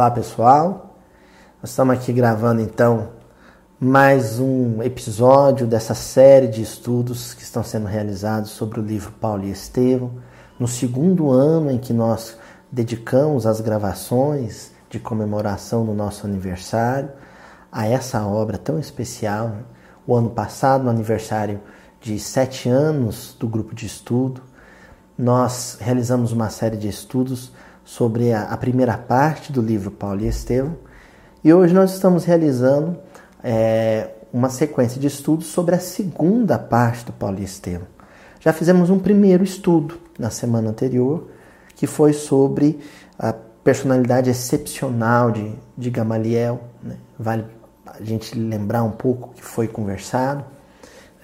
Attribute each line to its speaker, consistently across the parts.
Speaker 1: Olá pessoal, nós estamos aqui gravando então mais um episódio dessa série de estudos que estão sendo realizados sobre o livro Paulo e Estevão, no segundo ano em que nós dedicamos as gravações de comemoração do nosso aniversário a essa obra tão especial. O ano passado, no aniversário de sete anos do grupo de estudo, nós realizamos uma série de estudos sobre a, a primeira parte do livro Paulo e Estevão e hoje nós estamos realizando é, uma sequência de estudos sobre a segunda parte do Paulo e Estevão. Já fizemos um primeiro estudo na semana anterior, que foi sobre a personalidade excepcional de, de Gamaliel. Né? Vale a gente lembrar um pouco o que foi conversado.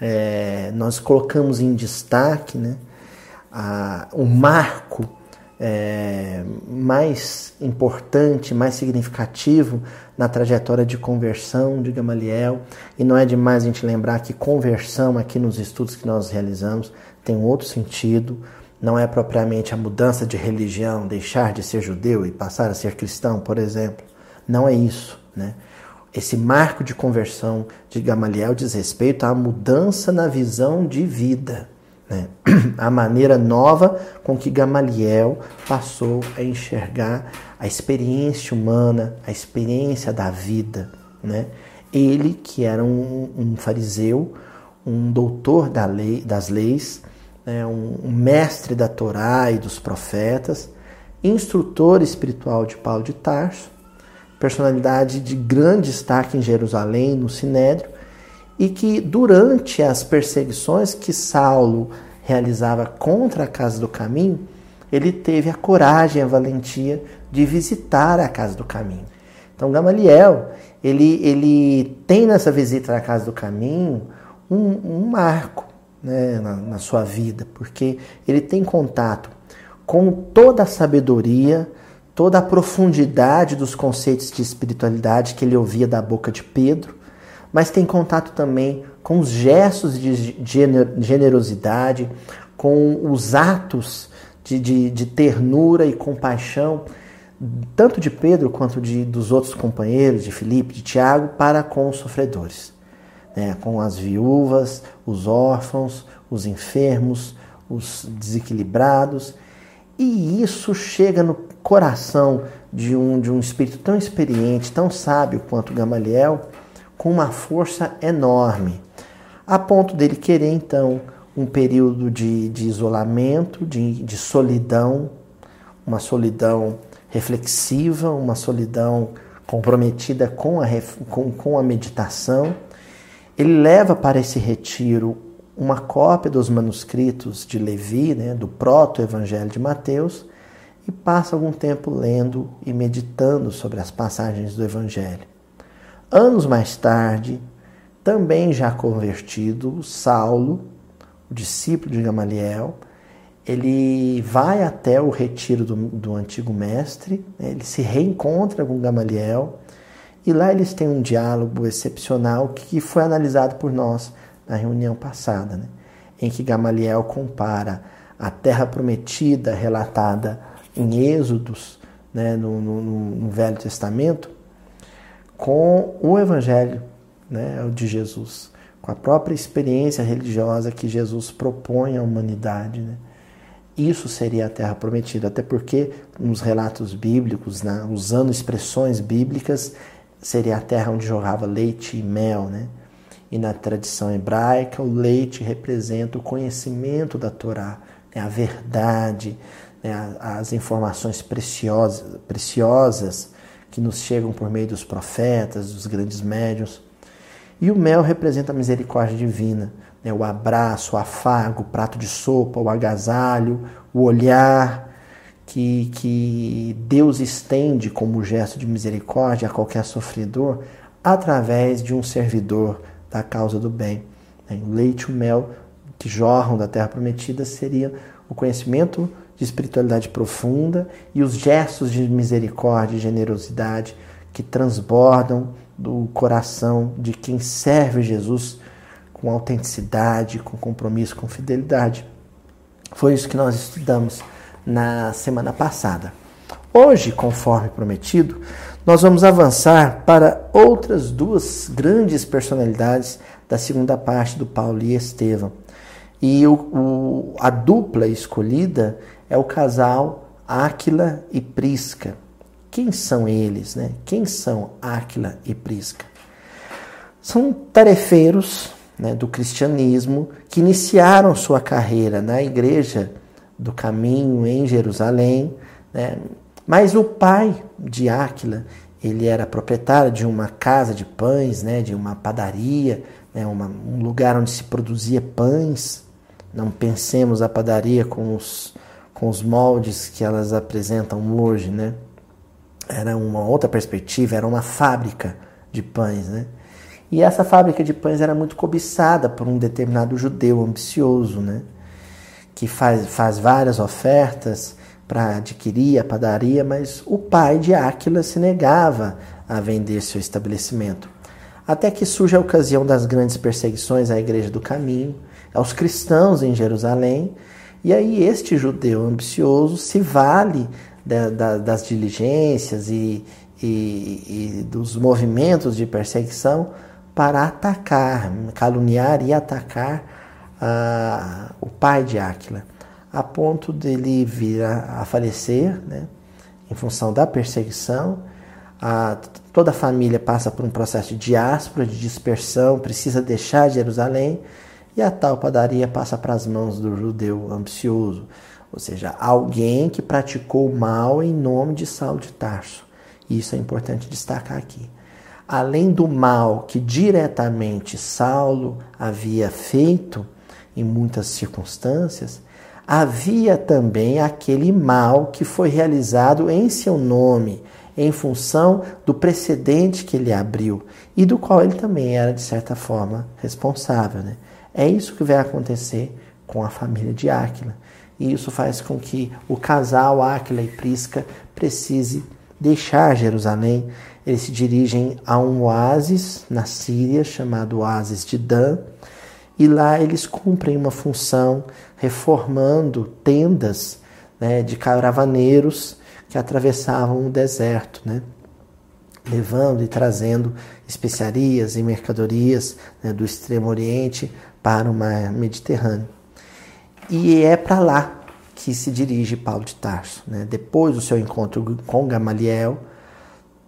Speaker 1: É, nós colocamos em destaque né, a, o marco é, mais importante, mais significativo na trajetória de conversão de Gamaliel. E não é demais a gente lembrar que conversão, aqui nos estudos que nós realizamos, tem um outro sentido. Não é propriamente a mudança de religião, deixar de ser judeu e passar a ser cristão, por exemplo. Não é isso. Né? Esse marco de conversão de Gamaliel diz respeito à mudança na visão de vida né? A maneira nova com que Gamaliel passou a enxergar a experiência humana, a experiência da vida. Né? Ele, que era um, um fariseu, um doutor da lei, das leis, né? um, um mestre da Torá e dos profetas, instrutor espiritual de Paulo de Tarso, personalidade de grande destaque em Jerusalém, no Sinédrio, e que durante as perseguições que Saulo realizava contra a Casa do Caminho, ele teve a coragem, a valentia de visitar a Casa do Caminho. Então Gamaliel, ele, ele tem nessa visita à Casa do Caminho um, um marco né, na, na sua vida, porque ele tem contato com toda a sabedoria, toda a profundidade dos conceitos de espiritualidade que ele ouvia da boca de Pedro, mas tem contato também com os gestos de generosidade, com os atos de, de, de ternura e compaixão, tanto de Pedro quanto de, dos outros companheiros, de Filipe, de Tiago, para com os sofredores, né? com as viúvas, os órfãos, os enfermos, os desequilibrados. E isso chega no coração de um, de um espírito tão experiente, tão sábio quanto Gamaliel, com uma força enorme, a ponto dele querer então um período de, de isolamento, de, de solidão, uma solidão reflexiva, uma solidão comprometida com a, com, com a meditação. Ele leva para esse retiro uma cópia dos manuscritos de Levi, né, do proto-evangelho de Mateus, e passa algum tempo lendo e meditando sobre as passagens do evangelho. Anos mais tarde, também já convertido, Saulo, o discípulo de Gamaliel, ele vai até o retiro do, do antigo mestre, né? ele se reencontra com Gamaliel e lá eles têm um diálogo excepcional que foi analisado por nós na reunião passada, né? em que Gamaliel compara a terra prometida relatada em Êxodos, né? no, no, no Velho Testamento, com o Evangelho né, o de Jesus, com a própria experiência religiosa que Jesus propõe à humanidade. Né? Isso seria a terra prometida, até porque nos relatos bíblicos, né, usando expressões bíblicas, seria a terra onde jorrava leite e mel. Né? E na tradição hebraica, o leite representa o conhecimento da Torá, né, a verdade, né, as informações preciosas, preciosas que nos chegam por meio dos profetas, dos grandes médiuns. E o mel representa a misericórdia divina, né? o abraço, o afago, o prato de sopa, o agasalho, o olhar que, que Deus estende como gesto de misericórdia a qualquer sofredor através de um servidor da causa do bem. Né? O leite e o mel que jorram da terra prometida seria o conhecimento de espiritualidade profunda e os gestos de misericórdia e generosidade que transbordam do coração de quem serve Jesus com autenticidade, com compromisso, com fidelidade. Foi isso que nós estudamos na semana passada. Hoje, conforme prometido, nós vamos avançar para outras duas grandes personalidades da segunda parte do Paulo e Estevão. E o, o, a dupla escolhida é o casal Áquila e Prisca. Quem são eles? Né? Quem são Áquila e Prisca? São tarefeiros né, do cristianismo que iniciaram sua carreira na igreja do caminho em Jerusalém. Né? Mas o pai de Áquila, ele era proprietário de uma casa de pães, né, de uma padaria, né, uma, um lugar onde se produzia pães. Não pensemos a padaria com os, com os moldes que elas apresentam hoje, né? Era uma outra perspectiva, era uma fábrica de pães, né? E essa fábrica de pães era muito cobiçada por um determinado judeu ambicioso, né? Que faz, faz várias ofertas para adquirir a padaria, mas o pai de Áquila se negava a vender seu estabelecimento. Até que surge a ocasião das grandes perseguições à Igreja do Caminho, aos cristãos em Jerusalém, e aí este judeu ambicioso se vale da, da, das diligências e, e, e dos movimentos de perseguição para atacar, caluniar e atacar uh, o pai de Áquila, a ponto dele vir a, a falecer, né, em função da perseguição. A, toda a família passa por um processo de diáspora, de dispersão, precisa deixar Jerusalém, e a tal padaria passa para as mãos do judeu ambicioso, ou seja, alguém que praticou mal em nome de Saulo de Tarso. Isso é importante destacar aqui além do mal que diretamente Saulo havia feito em muitas circunstâncias, havia também aquele mal que foi realizado em seu nome, em função do precedente que ele abriu e do qual ele também era, de certa forma, responsável. Né? É isso que vai acontecer com a família de Áquila. E isso faz com que o casal Áquila e Prisca precise deixar Jerusalém. Eles se dirigem a um oásis na Síria, chamado Oásis de Dan, e lá eles cumprem uma função reformando tendas né, de caravaneiros que atravessavam o deserto, né, levando e trazendo especiarias e mercadorias né, do Extremo Oriente para o mar Mediterrâneo. E é para lá que se dirige Paulo de Tarso. Né? Depois do seu encontro com Gamaliel,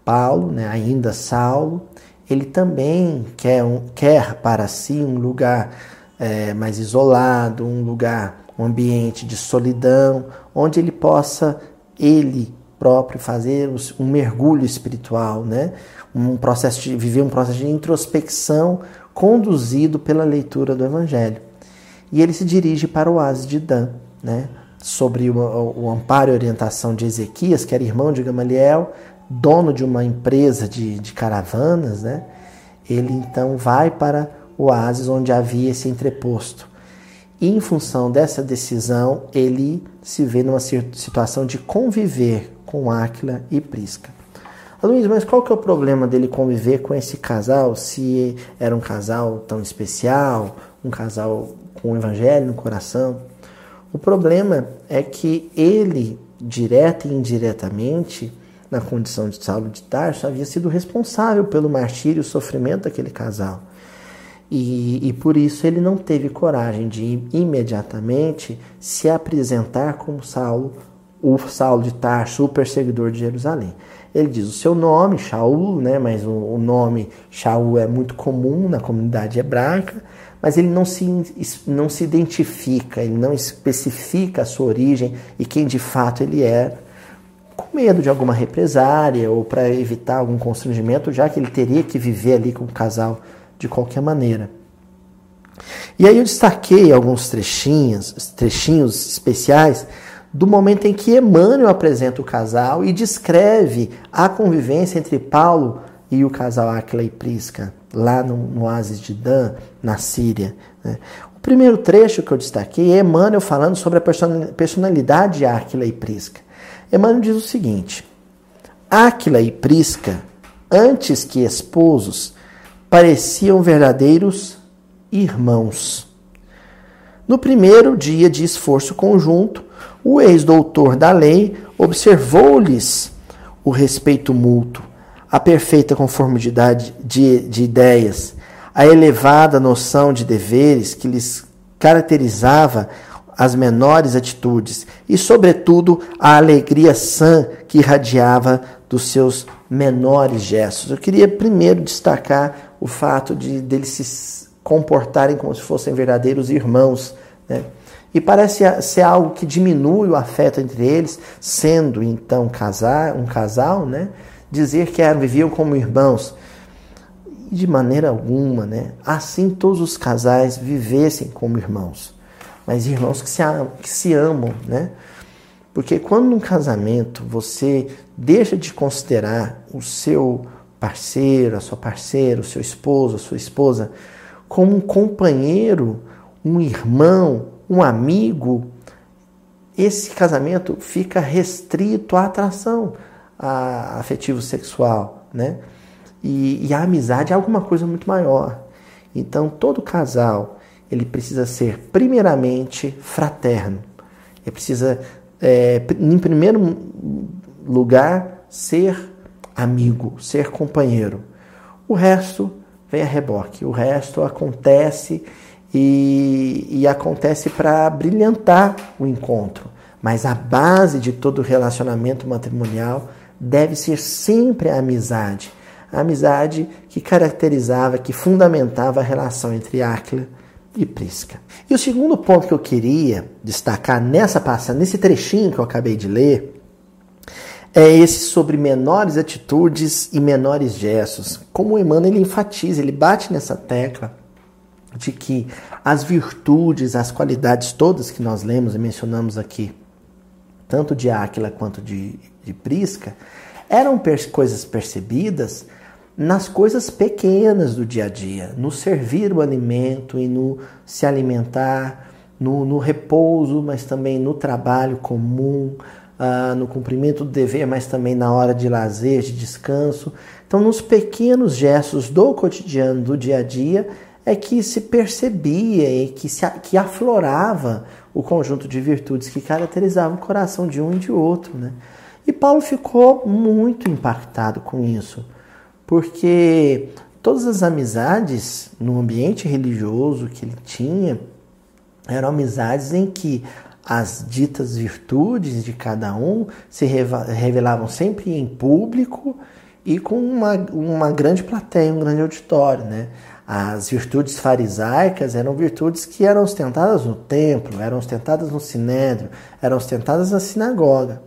Speaker 1: Paulo, né, ainda Saulo, ele também quer, um, quer para si um lugar é, mais isolado, um lugar, um ambiente de solidão, onde ele possa, ele próprio, fazer um mergulho espiritual, né? um processo de viver um processo de introspecção conduzido pela leitura do Evangelho. E ele se dirige para o oásis de Dan, né? sobre o, o amparo e orientação de Ezequias, que era irmão de Gamaliel, dono de uma empresa de, de caravanas, né? ele então vai para o oásis onde havia esse entreposto. E em função dessa decisão, ele se vê numa situação de conviver com Áquila e Prisca. Luiz, mas qual que é o problema dele conviver com esse casal, se era um casal tão especial, um casal com o evangelho no coração? O problema é que ele, direta e indiretamente, na condição de Saulo de Tarso, havia sido responsável pelo martírio e o sofrimento daquele casal. E, e, por isso ele não teve coragem de imediatamente se apresentar como Saulo, o Saulo de Tarso, o perseguidor de Jerusalém. Ele diz o seu nome, Shaul, né, mas o, o nome Shaul é muito comum na comunidade hebraica, mas ele não se, não se identifica, ele não especifica a sua origem e quem de fato ele é com medo de alguma represária ou para evitar algum constrangimento, já que ele teria que viver ali com o casal de qualquer maneira. E aí eu destaquei alguns trechinhos, trechinhos especiais do momento em que Emmanuel apresenta o casal e descreve a convivência entre Paulo e o casal Aquila e Prisca, lá no, no oásis de Dan, na Síria. Né? O primeiro trecho que eu destaquei é Emmanuel falando sobre a personalidade de Aquila e Prisca. Emmanuel diz o seguinte: Áquila e Prisca, antes que esposos, pareciam verdadeiros irmãos. No primeiro dia de esforço conjunto, o ex-doutor da lei observou-lhes o respeito mútuo, a perfeita conformidade de, de ideias, a elevada noção de deveres que lhes caracterizava as menores atitudes e, sobretudo, a alegria sã que irradiava dos seus menores gestos. Eu queria primeiro destacar o fato de deles se comportarem como se fossem verdadeiros irmãos. Né? E parece ser algo que diminui o afeto entre eles, sendo então casar, um casal, né? dizer que eram, viviam como irmãos. De maneira alguma, né? assim todos os casais vivessem como irmãos, mas irmãos que se, que se amam, né? Porque quando num casamento você deixa de considerar o seu parceiro, a sua parceira, o seu esposo, a sua esposa, como um companheiro, um irmão, um amigo, esse casamento fica restrito à atração afetivo sexual, né? E, e, a amizade é alguma coisa muito maior. Então todo casal ele precisa ser primeiramente fraterno. Ele precisa, é, em primeiro lugar, ser amigo, ser companheiro. O resto vem a reboque. O resto acontece e, e acontece para brilhantar o encontro. Mas a base de todo relacionamento matrimonial deve ser sempre a amizade. A amizade que caracterizava, que fundamentava a relação entre Áquila e Prisca. E o segundo ponto que eu queria destacar nessa passagem, nesse trechinho que eu acabei de ler, é esse sobre menores atitudes e menores gestos. Como o Emmanuel ele enfatiza, ele bate nessa tecla de que as virtudes, as qualidades todas que nós lemos e mencionamos aqui, tanto de Áquila quanto de, de Prisca, eram per coisas percebidas nas coisas pequenas do dia a dia, no servir o alimento e no se alimentar, no, no repouso, mas também no trabalho comum, uh, no cumprimento do dever, mas também na hora de lazer, de descanso. Então, nos pequenos gestos do cotidiano, do dia a dia, é que se percebia e que, se, que aflorava o conjunto de virtudes que caracterizavam o coração de um e de outro. Né? E Paulo ficou muito impactado com isso, porque todas as amizades no ambiente religioso que ele tinha eram amizades em que as ditas virtudes de cada um se revelavam sempre em público e com uma, uma grande plateia, um grande auditório. Né? As virtudes farisaicas eram virtudes que eram ostentadas no templo, eram ostentadas no sinédrio, eram ostentadas na sinagoga.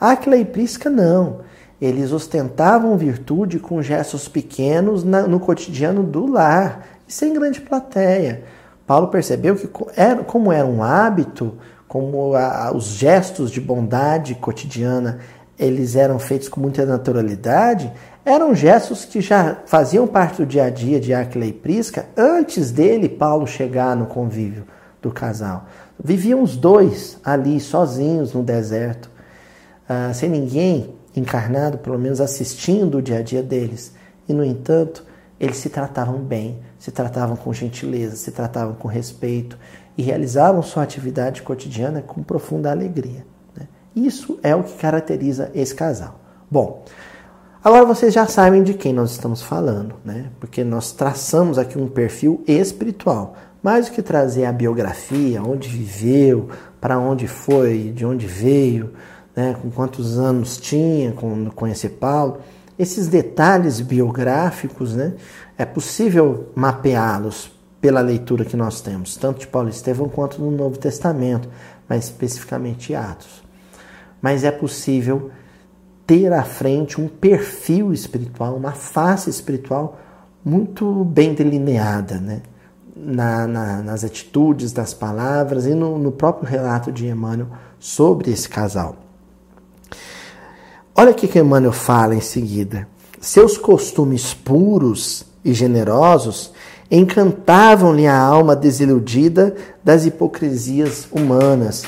Speaker 1: Aquila e Prisca não. Eles ostentavam virtude com gestos pequenos no cotidiano do lar e sem grande plateia. Paulo percebeu que, como era um hábito, como a, os gestos de bondade cotidiana eles eram feitos com muita naturalidade, eram gestos que já faziam parte do dia a dia de Aquila e Prisca antes dele, Paulo, chegar no convívio do casal. Viviam os dois ali, sozinhos no deserto, uh, sem ninguém encarnado, pelo menos assistindo o dia a dia deles. E, no entanto, eles se tratavam bem, se tratavam com gentileza, se tratavam com respeito e realizavam sua atividade cotidiana com profunda alegria. Né? Isso é o que caracteriza esse casal. Bom, agora vocês já sabem de quem nós estamos falando, né? porque nós traçamos aqui um perfil espiritual. Mais do que trazer a biografia, onde viveu, para onde foi, de onde veio, né? com quantos anos tinha quando conhecer Paulo, esses detalhes biográficos, né? é possível mapeá-los pela leitura que nós temos, tanto de Paulo Estevão quanto no Novo Testamento, mas especificamente Atos. Mas é possível ter à frente um perfil espiritual, uma face espiritual muito bem delineada, né? Na, na, nas atitudes, nas palavras e no, no próprio relato de Emmanuel sobre esse casal. Olha o que Emmanuel fala em seguida. Seus costumes puros e generosos encantavam-lhe a alma desiludida das hipocrisias humanas.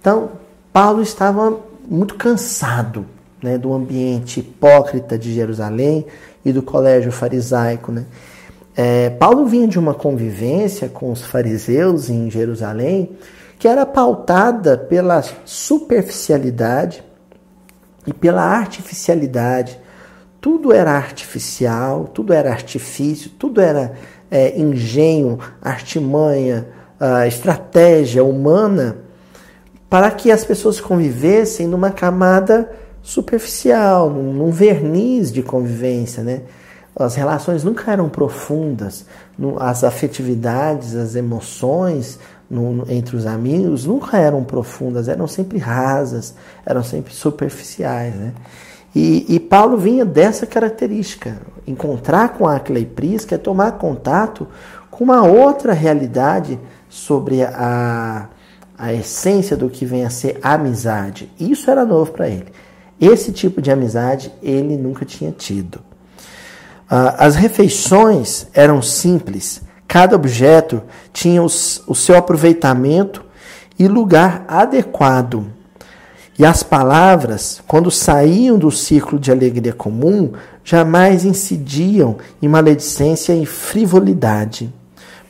Speaker 1: Então, Paulo estava muito cansado né, do ambiente hipócrita de Jerusalém e do colégio farisaico. Né? É, Paulo vinha de uma convivência com os fariseus em Jerusalém que era pautada pela superficialidade e pela artificialidade. Tudo era artificial, tudo era artifício, tudo era é, engenho, artimanha, estratégia humana para que as pessoas convivessem numa camada superficial, num, verniz de convivência, né? As relações nunca eram profundas, as afetividades, as emoções entre os amigos nunca eram profundas, eram sempre rasas, eram sempre superficiais. Né? E, e Paulo vinha dessa característica. Encontrar com Aquila e Prisca é tomar contato com uma outra realidade sobre a, a essência do que vem a ser amizade. Isso era novo para ele. Esse tipo de amizade ele nunca tinha tido. Ah, as refeições eram simples, cada objeto tinha o seu aproveitamento e lugar adequado. E as palavras, quando saíam do círculo de alegria comum, jamais incidiam em maledicência e frivolidade.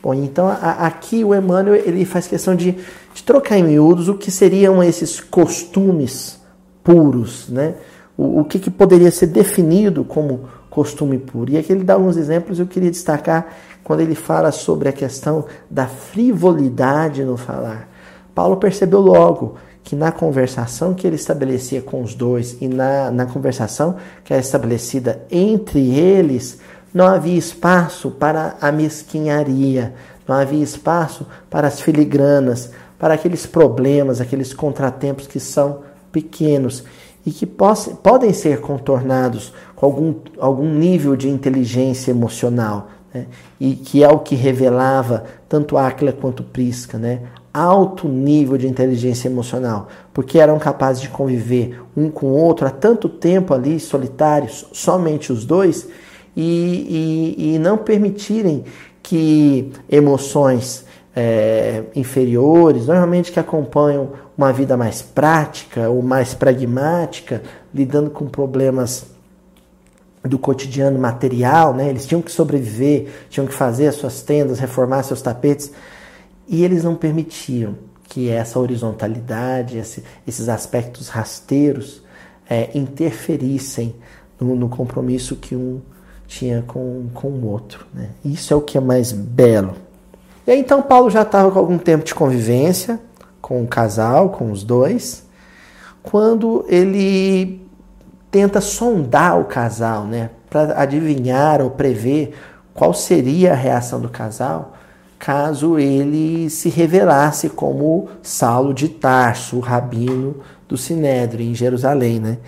Speaker 1: Bom, então aqui o Emmanuel ele faz questão de, de trocar em miúdos o que seriam esses costumes puros, né? O, o que, que poderia ser definido como costume puro. E aqui ele dá alguns exemplos, eu queria destacar quando ele fala sobre a questão da frivolidade no falar. Paulo percebeu logo que na conversação que ele estabelecia com os dois e na, na conversação que era estabelecida entre eles, não havia espaço para a mesquinharia, não havia espaço para as filigranas, para aqueles problemas, aqueles contratempos que são pequenos e que podem ser contornados com algum, algum nível de inteligência emocional, né? e que é o que revelava tanto Áquila quanto Prisca, né? Alto nível de inteligência emocional, porque eram capazes de conviver um com o outro há tanto tempo ali, solitários, somente os dois, e, e, e não permitirem que emoções é, inferiores, normalmente que acompanham uma vida mais prática ou mais pragmática, lidando com problemas do cotidiano material, né? Eles tinham que sobreviver, tinham que fazer as suas tendas, reformar seus tapetes, e eles não permitiam que essa horizontalidade, esse, esses aspectos rasteiros é, interferissem no, no, compromisso que um tinha com, com o outro. Né? Isso é o que é mais belo. E aí, então Paulo já estava com algum tempo de convivência com o casal, com os dois, quando ele tenta sondar o casal, né, para adivinhar ou prever qual seria a reação do casal caso ele se revelasse como Saulo de Tarso, o rabino do Sinédrio em Jerusalém, né?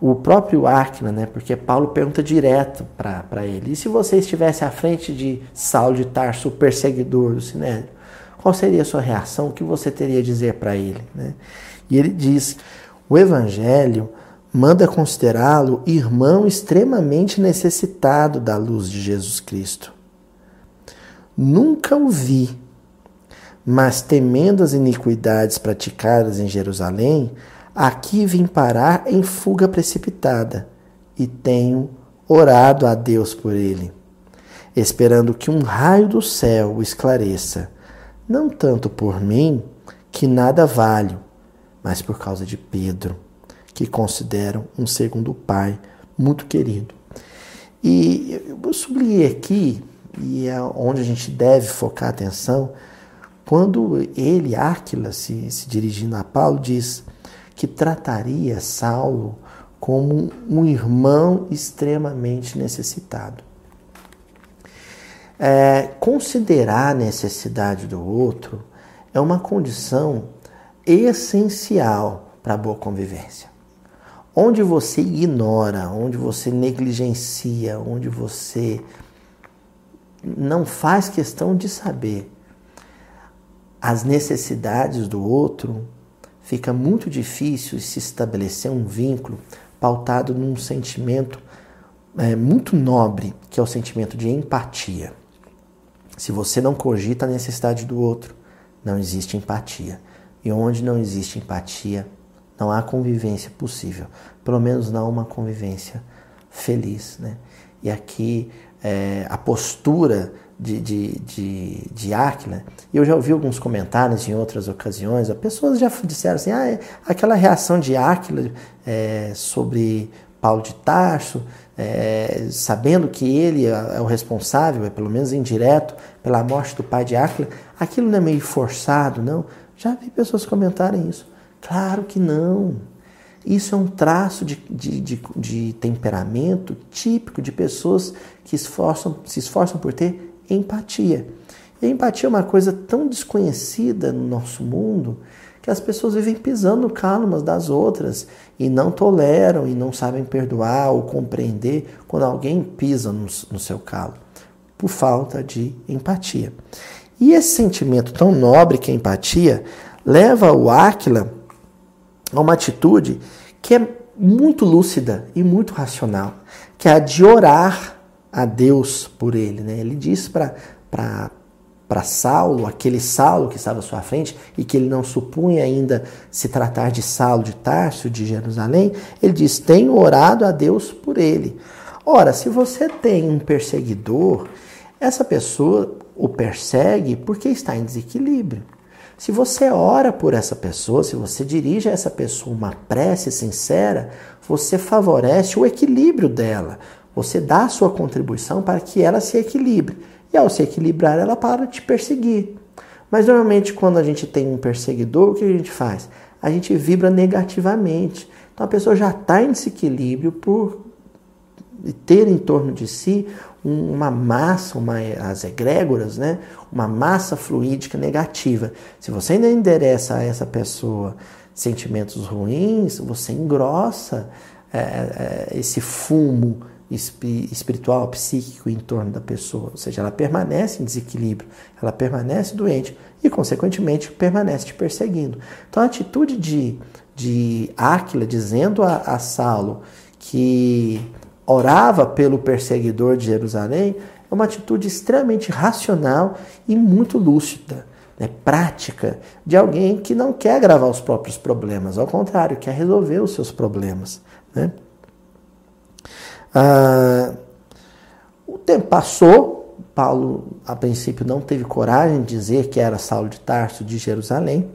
Speaker 1: O próprio Acna, né? Porque Paulo pergunta direto para ele: e se você estivesse à frente de Saulo de Tarso, o perseguidor do Sinédrio, qual seria a sua reação? O que você teria a dizer para ele? Né? E ele diz: o Evangelho manda considerá-lo irmão extremamente necessitado da luz de Jesus Cristo. Nunca o vi, mas temendo as iniquidades praticadas em Jerusalém, aqui vim parar em fuga precipitada e tenho orado a Deus por ele, esperando que um raio do céu o esclareça, não tanto por mim, que nada valho, mas por causa de Pedro que consideram um segundo pai muito querido. E eu sublinhei aqui, e é onde a gente deve focar a atenção, quando ele, Áquila, se, se dirigindo a Paulo, diz que trataria Saulo como um irmão extremamente necessitado. É, considerar a necessidade do outro é uma condição essencial para a boa convivência. Onde você ignora, onde você negligencia, onde você não faz questão de saber as necessidades do outro, fica muito difícil se estabelecer um vínculo pautado num sentimento é, muito nobre, que é o sentimento de empatia. Se você não cogita a necessidade do outro, não existe empatia. E onde não existe empatia, não há convivência possível, pelo menos não uma convivência feliz. Né? E aqui é, a postura de, de, de, de eu já ouvi alguns comentários em outras ocasiões, as pessoas já disseram assim, ah, é, aquela reação de Áquila é, sobre Paulo de Tarso, é, sabendo que ele é, é o responsável, é pelo menos indireto, pela morte do pai de Áquila, aquilo não é meio forçado, não? Já vi pessoas comentarem isso. Claro que não. Isso é um traço de, de, de, de temperamento típico de pessoas que esforçam, se esforçam por ter empatia. E a empatia é uma coisa tão desconhecida no nosso mundo que as pessoas vivem pisando no calo umas das outras e não toleram e não sabem perdoar ou compreender quando alguém pisa no, no seu calo, por falta de empatia. E esse sentimento tão nobre que é a empatia leva o Áquila a uma atitude que é muito lúcida e muito racional, que é a de orar a Deus por ele. Né? Ele diz para Saulo, aquele Saulo que estava à sua frente e que ele não supunha ainda se tratar de Saulo de Tarso, de Jerusalém, ele diz: Tenho orado a Deus por ele. Ora, se você tem um perseguidor, essa pessoa o persegue porque está em desequilíbrio. Se você ora por essa pessoa, se você dirige a essa pessoa uma prece sincera, você favorece o equilíbrio dela. Você dá a sua contribuição para que ela se equilibre. E ao se equilibrar, ela para de te perseguir. Mas normalmente, quando a gente tem um perseguidor, o que a gente faz? A gente vibra negativamente. Então a pessoa já está em desequilíbrio por ter em torno de si uma massa, uma, as egrégoras, né? uma massa fluídica negativa. Se você ainda endereça a essa pessoa sentimentos ruins, você engrossa é, é, esse fumo espiritual, psíquico em torno da pessoa. Ou seja, ela permanece em desequilíbrio, ela permanece doente e, consequentemente, permanece te perseguindo. Então, a atitude de, de Áquila dizendo a, a Saulo que orava pelo perseguidor de Jerusalém é uma atitude extremamente racional e muito lúcida. Né, prática de alguém que não quer agravar os próprios problemas, ao contrário, quer resolver os seus problemas. Né? Ah, o tempo passou, Paulo, a princípio, não teve coragem de dizer que era Saulo de Tarso de Jerusalém.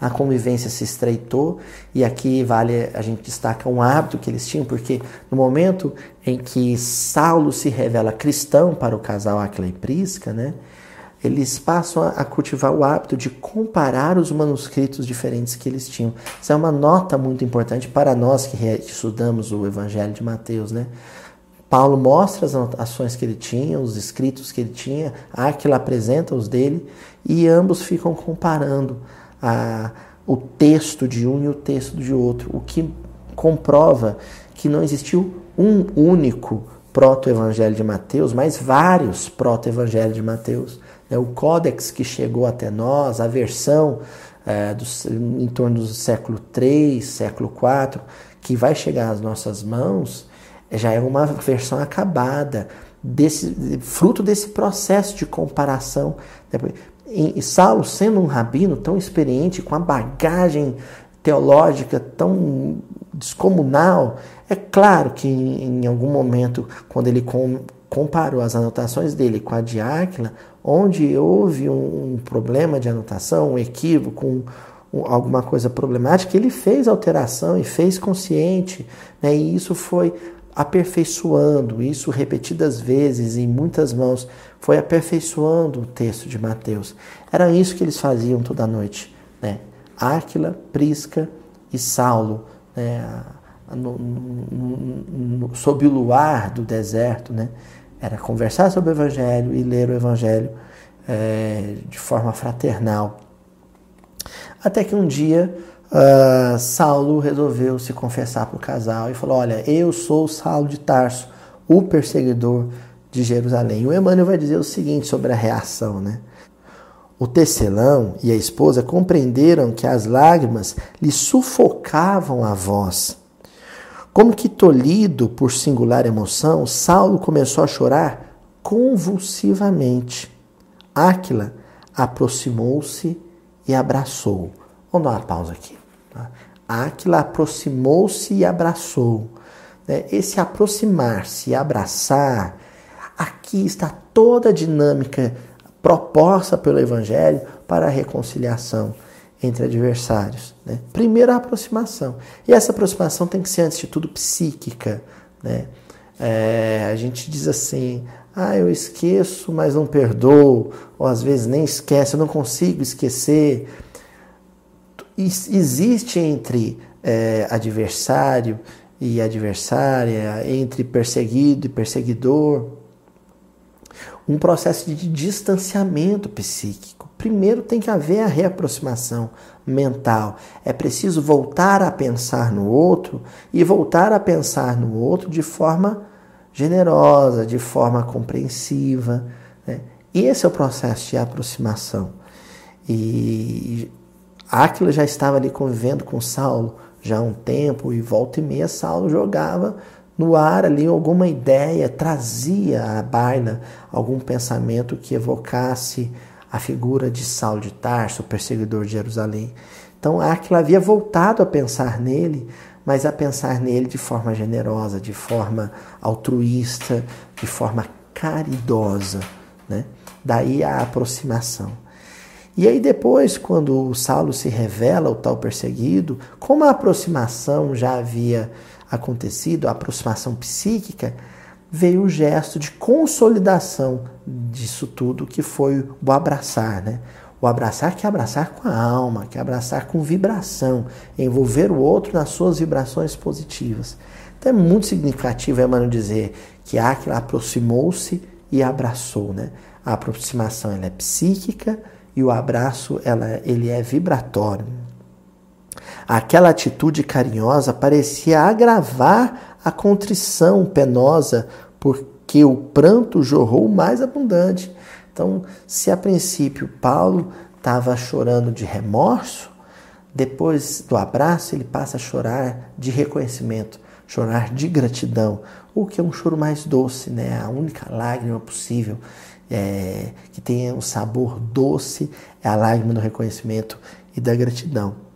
Speaker 1: A convivência se estreitou e aqui vale a gente destaca um hábito que eles tinham, porque no momento em que Saulo se revela cristão para o casal Aquila e Prisca, né, eles passam a cultivar o hábito de comparar os manuscritos diferentes que eles tinham. Isso é uma nota muito importante para nós que estudamos o Evangelho de Mateus, né? Paulo mostra as anotações que ele tinha, os escritos que ele tinha, Aquila apresenta os dele e ambos ficam comparando a, o texto de um e o texto de outro, o que comprova que não existiu um único proto-evangelho de Mateus, mas vários proto-evangelhos de Mateus. Né, o códex que chegou até nós, a versão é, do, em torno do século III, século IV, que vai chegar às nossas mãos, já é uma versão acabada, desse, fruto desse processo de comparação. E Saulo, sendo um rabino tão experiente, com a bagagem teológica tão descomunal, é claro que em algum momento, quando ele comparou as anotações dele com a de Áquila, onde houve um, problema de anotação, um equívoco, um, alguma coisa problemática, ele fez alteração e fez consciente, né? e isso foi aperfeiçoando, isso repetidas vezes em muitas mãos, foi aperfeiçoando o texto de Mateus. Era isso que eles faziam toda noite. Né? Áquila, Prisca e Saulo, né? no, no, no, sob o luar do deserto, né? Era conversar sobre o Evangelho e ler o Evangelho é, de forma fraternal. Até que um dia uh, Saulo resolveu se confessar para o casal e falou: Olha, eu sou Saulo de Tarso, o perseguidor de Jerusalém. O Emmanuel vai dizer o seguinte sobre a reação, né? O tecelão e a esposa compreenderam que as lágrimas lhe sufocavam a voz como que tolhido por singular emoção, Saulo começou a chorar convulsivamente. Áquila aproximou-se e abraçou. Vamos dar uma pausa aqui. Tá? Áquila aproximou-se e abraçou. Né? Esse aproximar-se e abraçar Aqui está toda a dinâmica proposta pelo Evangelho para a reconciliação entre adversários. Né? Primeiro, a aproximação. E essa aproximação tem que ser, antes de tudo, psíquica. Né? É, a gente diz assim: ah, eu esqueço, mas não perdoo, ou às vezes nem esquece, eu não consigo esquecer. Existe entre é, adversário e adversária, entre perseguido e perseguidor, um processo de distanciamento psíquico. Primeiro tem que haver a reaproximação mental. É preciso voltar a pensar no outro e voltar a pensar no outro de forma generosa, de forma compreensiva. Né? Esse é o processo de aproximação. E Aquila já estava ali convivendo com Saulo já há um tempo e volta e meia Saulo jogava no ar ali alguma ideia, trazia à baila algum pensamento que evocasse a figura de Saulo de Tarso, o perseguidor de Jerusalém. Então Aquila havia voltado a pensar nele, mas a pensar nele de forma generosa, de forma altruísta, de forma caridosa. Né? Daí a aproximação. E aí depois, quando Saulo se revela o tal perseguido, como a aproximação já havia acontecido, a aproximação psíquica, veio o gesto de consolidação disso tudo, que foi o abraçar, né? O abraçar que é abraçar com a alma, que é abraçar com vibração, envolver o outro nas suas vibrações positivas. Então é muito significativo, Emmanuel, dizer que Aquila aproximou-se e abraçou, né? A aproximação ela é psíquica, e o abraço ela, ele é vibratório. Aquela atitude carinhosa parecia agravar a contrição penosa, porque o pranto jorrou mais abundante. Então, se a princípio Paulo estava chorando de remorso, depois do abraço ele passa a chorar de reconhecimento, chorar de gratidão, o que é um choro mais doce, né? A única lágrima possível é, que tenha um sabor doce, é a lágrima do reconhecimento e da gratidão.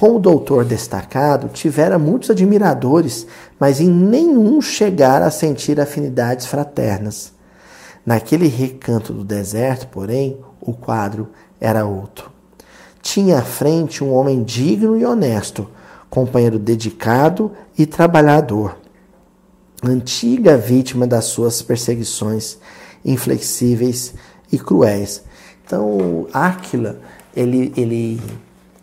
Speaker 1: Com o doutor destacado, tivera muitos admiradores, mas em nenhum chegara a sentir afinidades fraternas. Naquele recanto do deserto, porém, o quadro era outro. Tinha à frente um homem digno e honesto, companheiro dedicado e trabalhador, antiga vítima das suas perseguições inflexíveis e cruéis. Então, Áquila, ele, ele,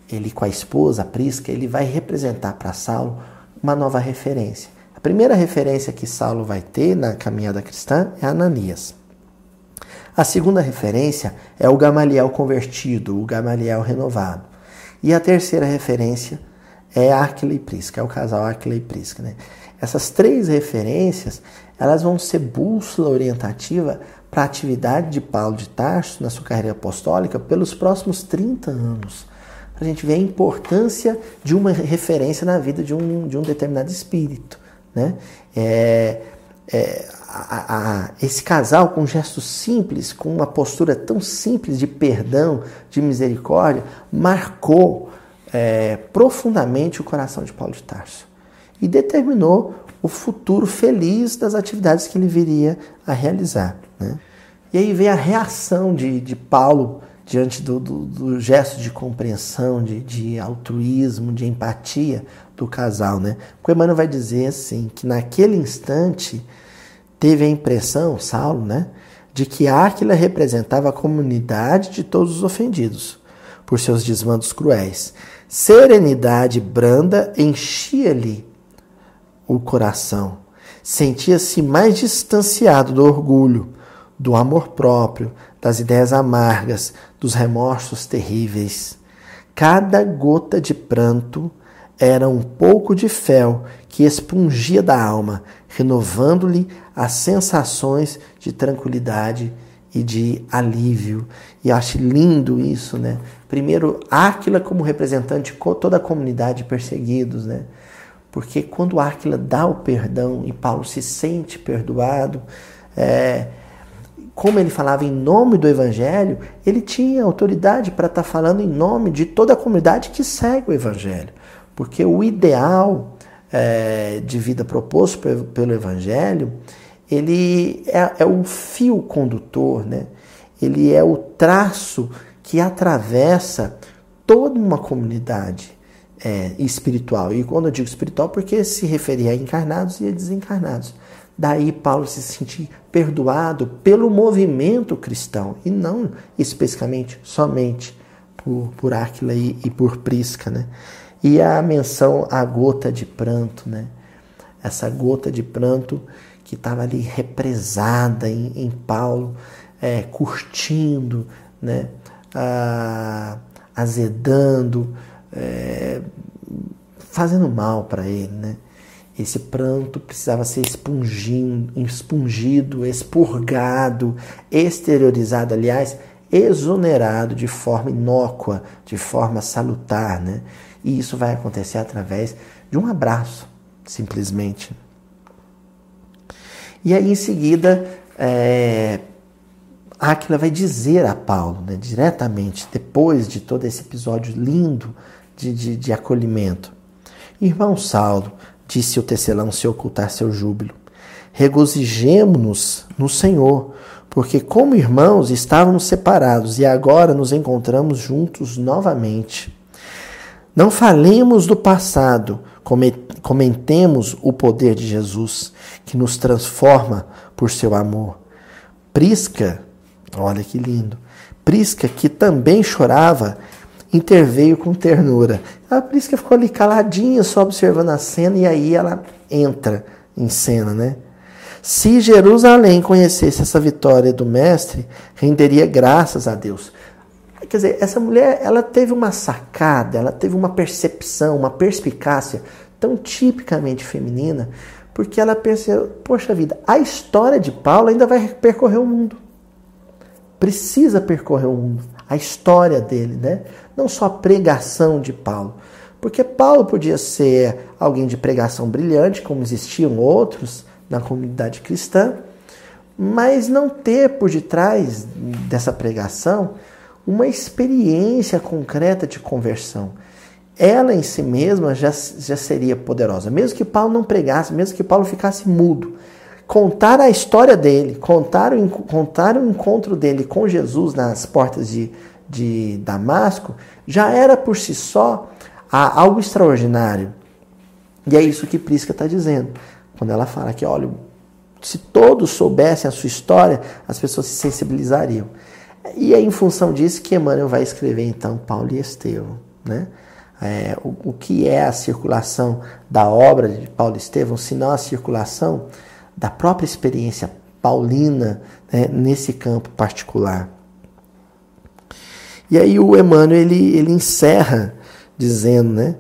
Speaker 1: ele com a esposa, a Prisca, ele vai representar para Saulo uma nova referência. A primeira referência que Saulo vai ter na caminhada cristã é Ananias. A segunda referência é o Gamaliel convertido, o Gamaliel renovado. E a terceira referência é Áquila e Prisca, é o casal Áquila e Prisca. Né? Essas três referências elas vão ser bússola orientativa para a atividade de Paulo de Tarso na sua carreira apostólica pelos próximos 30 anos. A gente ver a importância de uma referência na vida de um, de um determinado espírito. Né? É, é, a, a, esse casal, com gestos simples, com uma postura tão simples de perdão, de misericórdia, marcou é, profundamente o coração de Paulo de Tarso e determinou o futuro feliz das atividades que ele viria a realizar. Né? E aí vem a reação de, de Paulo diante do, do, do, gesto de compreensão, de, de altruísmo, de empatia do casal. Né? O Emmanuel vai dizer assim, que naquele instante teve a impressão, Saulo, né, de que Áquila representava a comunidade de todos os ofendidos por seus desmandos cruéis. Serenidade branda enchia-lhe o coração. Sentia-se mais distanciado do orgulho, do amor próprio, das ideias amargas, dos remorsos terríveis. Cada gota de pranto era um pouco de fel que expungia da alma, renovando-lhe as sensações de tranquilidade e de alívio. E acho lindo isso, né? Primeiro, Áquila como representante de toda a comunidade de perseguidos, né? Porque quando Áquila dá o perdão e Paulo se sente perdoado, é, como ele falava em nome do Evangelho, ele tinha autoridade para estar tá falando em nome de toda a comunidade que segue o Evangelho. Porque o ideal é, de vida proposto pelo Evangelho, ele é, é o fio condutor, né? ele é o traço que atravessa toda uma comunidade é, espiritual. E quando eu digo espiritual, porque se referia a encarnados e a desencarnados. Daí Paulo se sentir perdoado pelo movimento cristão e não especificamente somente por, por Áquila e, e por Prisca. Né? E a menção à gota de pranto, né? essa gota de pranto que estava ali represada em, em Paulo, é, curtindo, né? Ah, azedando, é, fazendo mal para ele. Né? Esse pranto precisava ser expungido, expurgado, exteriorizado, aliás, exonerado de forma inócua, de forma salutar. Né? E isso vai acontecer através de um abraço, simplesmente. E aí, em seguida, é, Aquila vai dizer a Paulo, né, diretamente, depois de todo esse episódio lindo de, de, de acolhimento: Irmão Saulo, disse o tecelão se ocultar seu júbilo, regozijemo-nos no Senhor, porque, como irmãos, estávamos separados e agora nos encontramos juntos novamente. Não falemos do passado, comentemos o poder de Jesus, que nos transforma por seu amor. Prisca, olha que lindo, Prisca, que também chorava, interveio com ternura. A Prisca ficou ali caladinha, só observando a cena, e aí ela entra em cena, né? Se Jerusalém conhecesse essa vitória do mestre, renderia graças a Deus. Quer dizer, essa mulher, ela teve uma sacada, ela teve uma percepção, uma perspicácia tão tipicamente feminina, porque ela pensou, poxa vida, a história de Paulo ainda vai percorrer o mundo. Precisa percorrer o mundo. A história dele, né? Não só a pregação de Paulo. Porque Paulo podia ser alguém de pregação brilhante, como existiam outros na comunidade cristã, mas não ter por detrás dessa pregação uma experiência concreta de conversão. Ela em si mesma já, já seria poderosa. Mesmo que Paulo não pregasse, mesmo que Paulo ficasse mudo, contar a história dele, contar o, contar o encontro dele com Jesus nas portas de, de Damasco, já era por si só algo extraordinário. E é isso que Prisca está dizendo. Quando ela fala que, olha, se todos soubessem a sua história, as pessoas se sensibilizariam. E é em função disso que Emmanuel vai escrever então Paulo e Estevão. Né? É, o, o, que é a circulação da obra de Paulo e Estevão, senão a circulação da própria experiência paulina né, nesse campo particular. E aí o Emmanuel ele, ele encerra dizendo, né?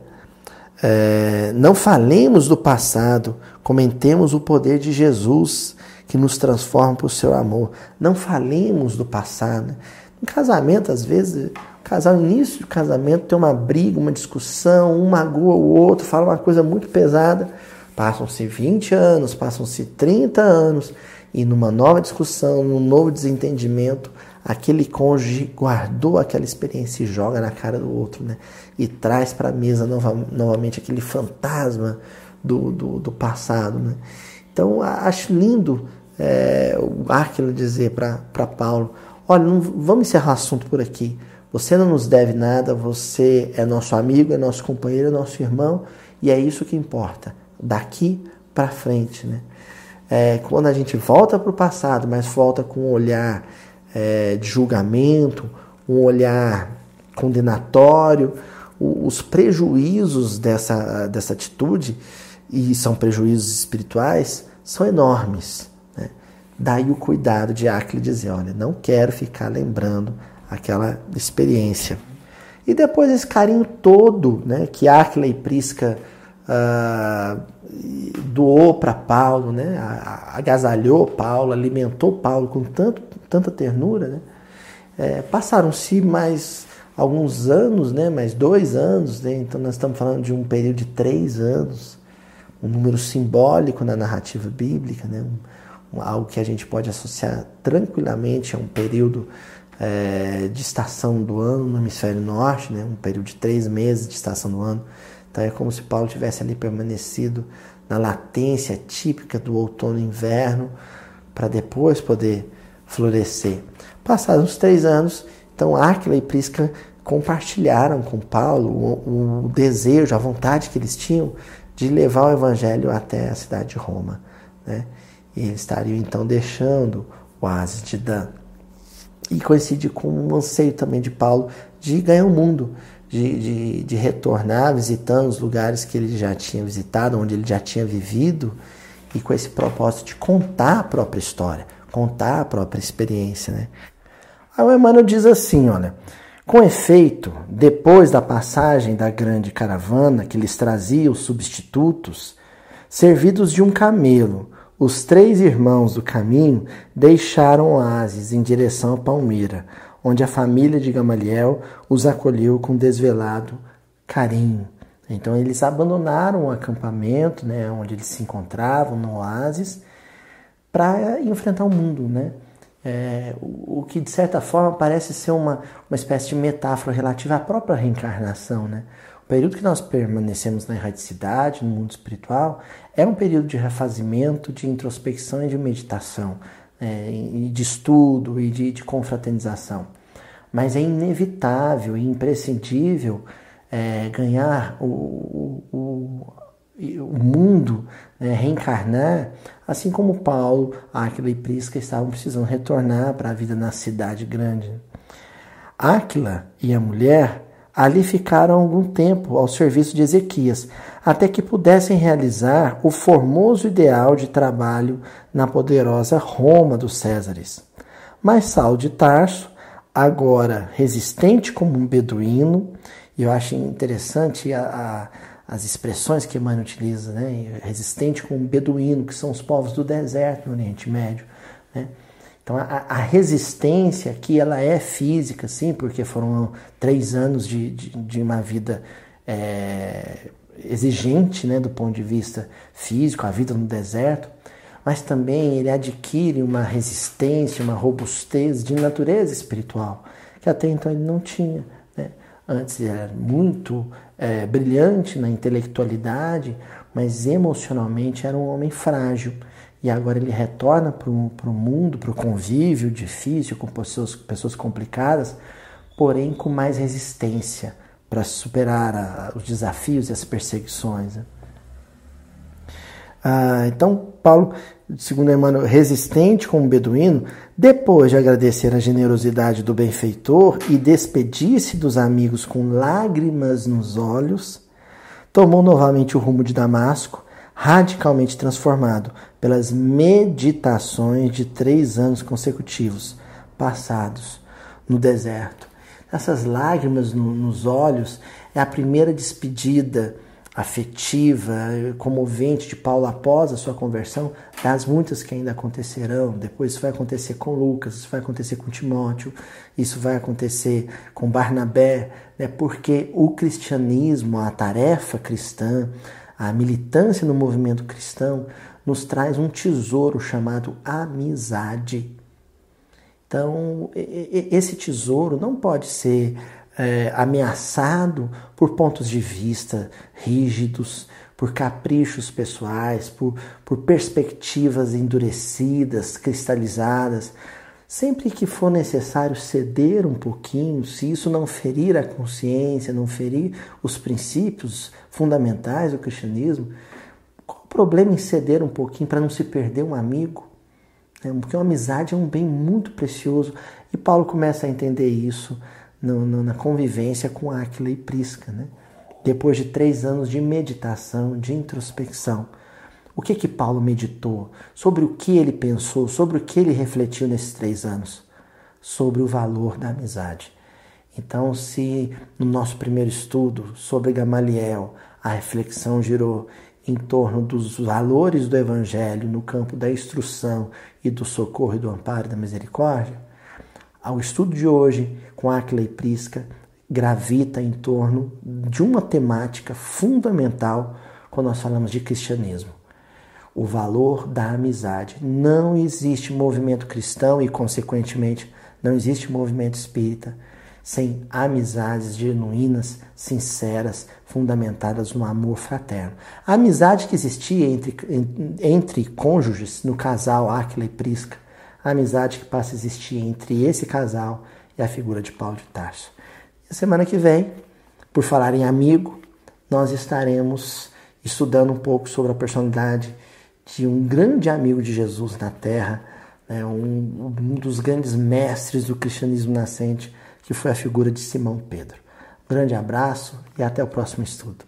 Speaker 1: É, não falemos do passado, comentemos o poder de Jesus que nos transforma por seu amor. Não falemos do passado. Em casamento, às vezes, casal, no início do casamento, tem uma briga, uma discussão, um magoa o outro, fala uma coisa muito pesada. Passam-se 20 anos, passam-se 30 anos, e numa nova discussão, num novo desentendimento, aquele cônjuge guardou aquela experiência e joga na cara do outro, né? E traz para a mesa nova, novamente aquele fantasma do, do, do passado, né? Então, acho lindo é, o Aquila dizer para Paulo: olha, não, vamos encerrar o assunto por aqui. Você não nos deve nada, você é nosso amigo, é nosso companheiro, é nosso irmão, e é isso que importa, daqui para frente. Né? É, quando a gente volta para o passado, mas volta com um olhar é, de julgamento, um olhar condenatório, os prejuízos dessa, dessa atitude, e são prejuízos espirituais, são enormes. Daí o cuidado de Acre dizer, olha, não quero ficar lembrando aquela experiência. E depois esse carinho todo né, que Acre e Prisca uh, doou para Paulo, né, agasalhou Paulo, alimentou Paulo com tanto, tanta ternura. Né, é, Passaram-se mais alguns anos, né, mais dois anos, né, então nós estamos falando de um período de três anos, um número simbólico na narrativa bíblica, né, um, algo que a gente pode associar tranquilamente a um período é, de estação do ano no hemisfério norte, né? um período de três meses de estação do ano. Então é como se Paulo tivesse ali permanecido na latência típica do outono e inverno para depois poder florescer. Passados uns três anos, então Áquila e Prisca compartilharam com Paulo o, o, desejo, a vontade que eles tinham de levar o evangelho até a cidade de Roma. Né? E eles estariam então deixando o oásis de Dan. E coincide com um anseio também de Paulo de ganhar o mundo, de, de, de, retornar visitando os lugares que ele já tinha visitado, onde ele já tinha vivido, e com esse propósito de contar a própria história, contar a própria experiência. Né? Aí o Emmanuel diz assim: olha, com efeito, depois da passagem da grande caravana que lhes trazia os substitutos, servidos de um camelo, os três irmãos do caminho deixaram Oásis em direção a Palmira onde a família de Gamaliel os acolheu com desvelado carinho. Então eles abandonaram o acampamento, né, onde eles se encontravam no oásis, para enfrentar o mundo, né? É, o, que de certa forma parece ser uma, uma espécie de metáfora relativa à própria reencarnação, né? O período que nós permanecemos na erradicidade, no mundo espiritual, é um período de refazimento, de introspecção e de meditação, é, e de estudo e de, de confraternização mas é inevitável e imprescindível é, ganhar o, o, o mundo, né, reencarnar, assim como Paulo, Áquila e Prisca estavam precisando retornar para a vida na cidade grande. Áquila e a mulher ali ficaram algum tempo ao serviço de Ezequias, até que pudessem realizar o formoso ideal de trabalho na poderosa Roma dos Césares. Mas Saulo de Tarso agora resistente como um beduíno, e eu acho interessante a, a, as expressões que Emmanuel utiliza, né? resistente como um beduíno, que são os povos do deserto no Oriente Médio. Né? Então a, a, resistência aqui ela é física, sim, porque foram três anos de, de, de uma vida é, exigente né, do ponto de vista físico, a vida no deserto, mas também ele adquire uma resistência, uma robustez de natureza espiritual, que até então ele não tinha. Né? Antes ele era muito é, brilhante na intelectualidade, mas emocionalmente era um homem frágil. E agora ele retorna para o mundo, para o convívio difícil, com pessoas, pessoas complicadas, porém com mais resistência para superar a, os desafios e as perseguições. Né? Ah, então, Paulo segundo Emmanuel, resistente como beduíno, depois de agradecer a generosidade do benfeitor e despedir-se dos amigos com lágrimas nos olhos, tomou novamente o rumo de Damasco, radicalmente transformado pelas meditações de três anos consecutivos passados no deserto. Essas lágrimas no, nos olhos é a primeira despedida afetiva, comovente de Paulo após a sua conversão, das muitas que ainda acontecerão. Depois isso vai acontecer com Lucas, isso vai acontecer com Timóteo, isso vai acontecer com Barnabé, né? porque o cristianismo, a tarefa cristã, a militância no movimento cristão nos traz um tesouro chamado amizade. Então, esse tesouro não pode ser é, ameaçado por pontos de vista rígidos, por caprichos pessoais, por, por perspectivas endurecidas, cristalizadas. Sempre que for necessário ceder um pouquinho, se isso não ferir a consciência, não ferir os princípios fundamentais do cristianismo, qual o problema em ceder um pouquinho para não se perder um amigo? É, porque uma amizade é um bem muito precioso e Paulo começa a entender isso no, no, na convivência com Aquila e Prisca, né? depois de três anos de meditação, de introspecção. O que que Paulo meditou? Sobre o que ele pensou? Sobre o que ele refletiu nesses três anos? Sobre o valor da amizade. Então, se no nosso primeiro estudo sobre Gamaliel a reflexão girou em torno dos valores do Evangelho no campo da instrução e do socorro e do amparo e da misericórdia, ao estudo de hoje com Aquila e Prisca gravita em torno de uma temática fundamental quando nós falamos de cristianismo. O valor da amizade. Não existe movimento cristão e, consequentemente, não existe movimento espírita sem amizades genuínas, sinceras, fundamentadas no amor fraterno. A amizade que existia entre, entre cônjuges, no casal Aquila e Prisca, a amizade que passa a existir entre esse casal e a figura de Paulo de Tarso. E semana que vem, por falar em amigo, nós estaremos estudando um pouco sobre a personalidade de um grande amigo de Jesus na Terra, né, um, um dos grandes mestres do cristianismo nascente, que foi a figura de Simão Pedro. Um grande abraço e até o próximo estudo.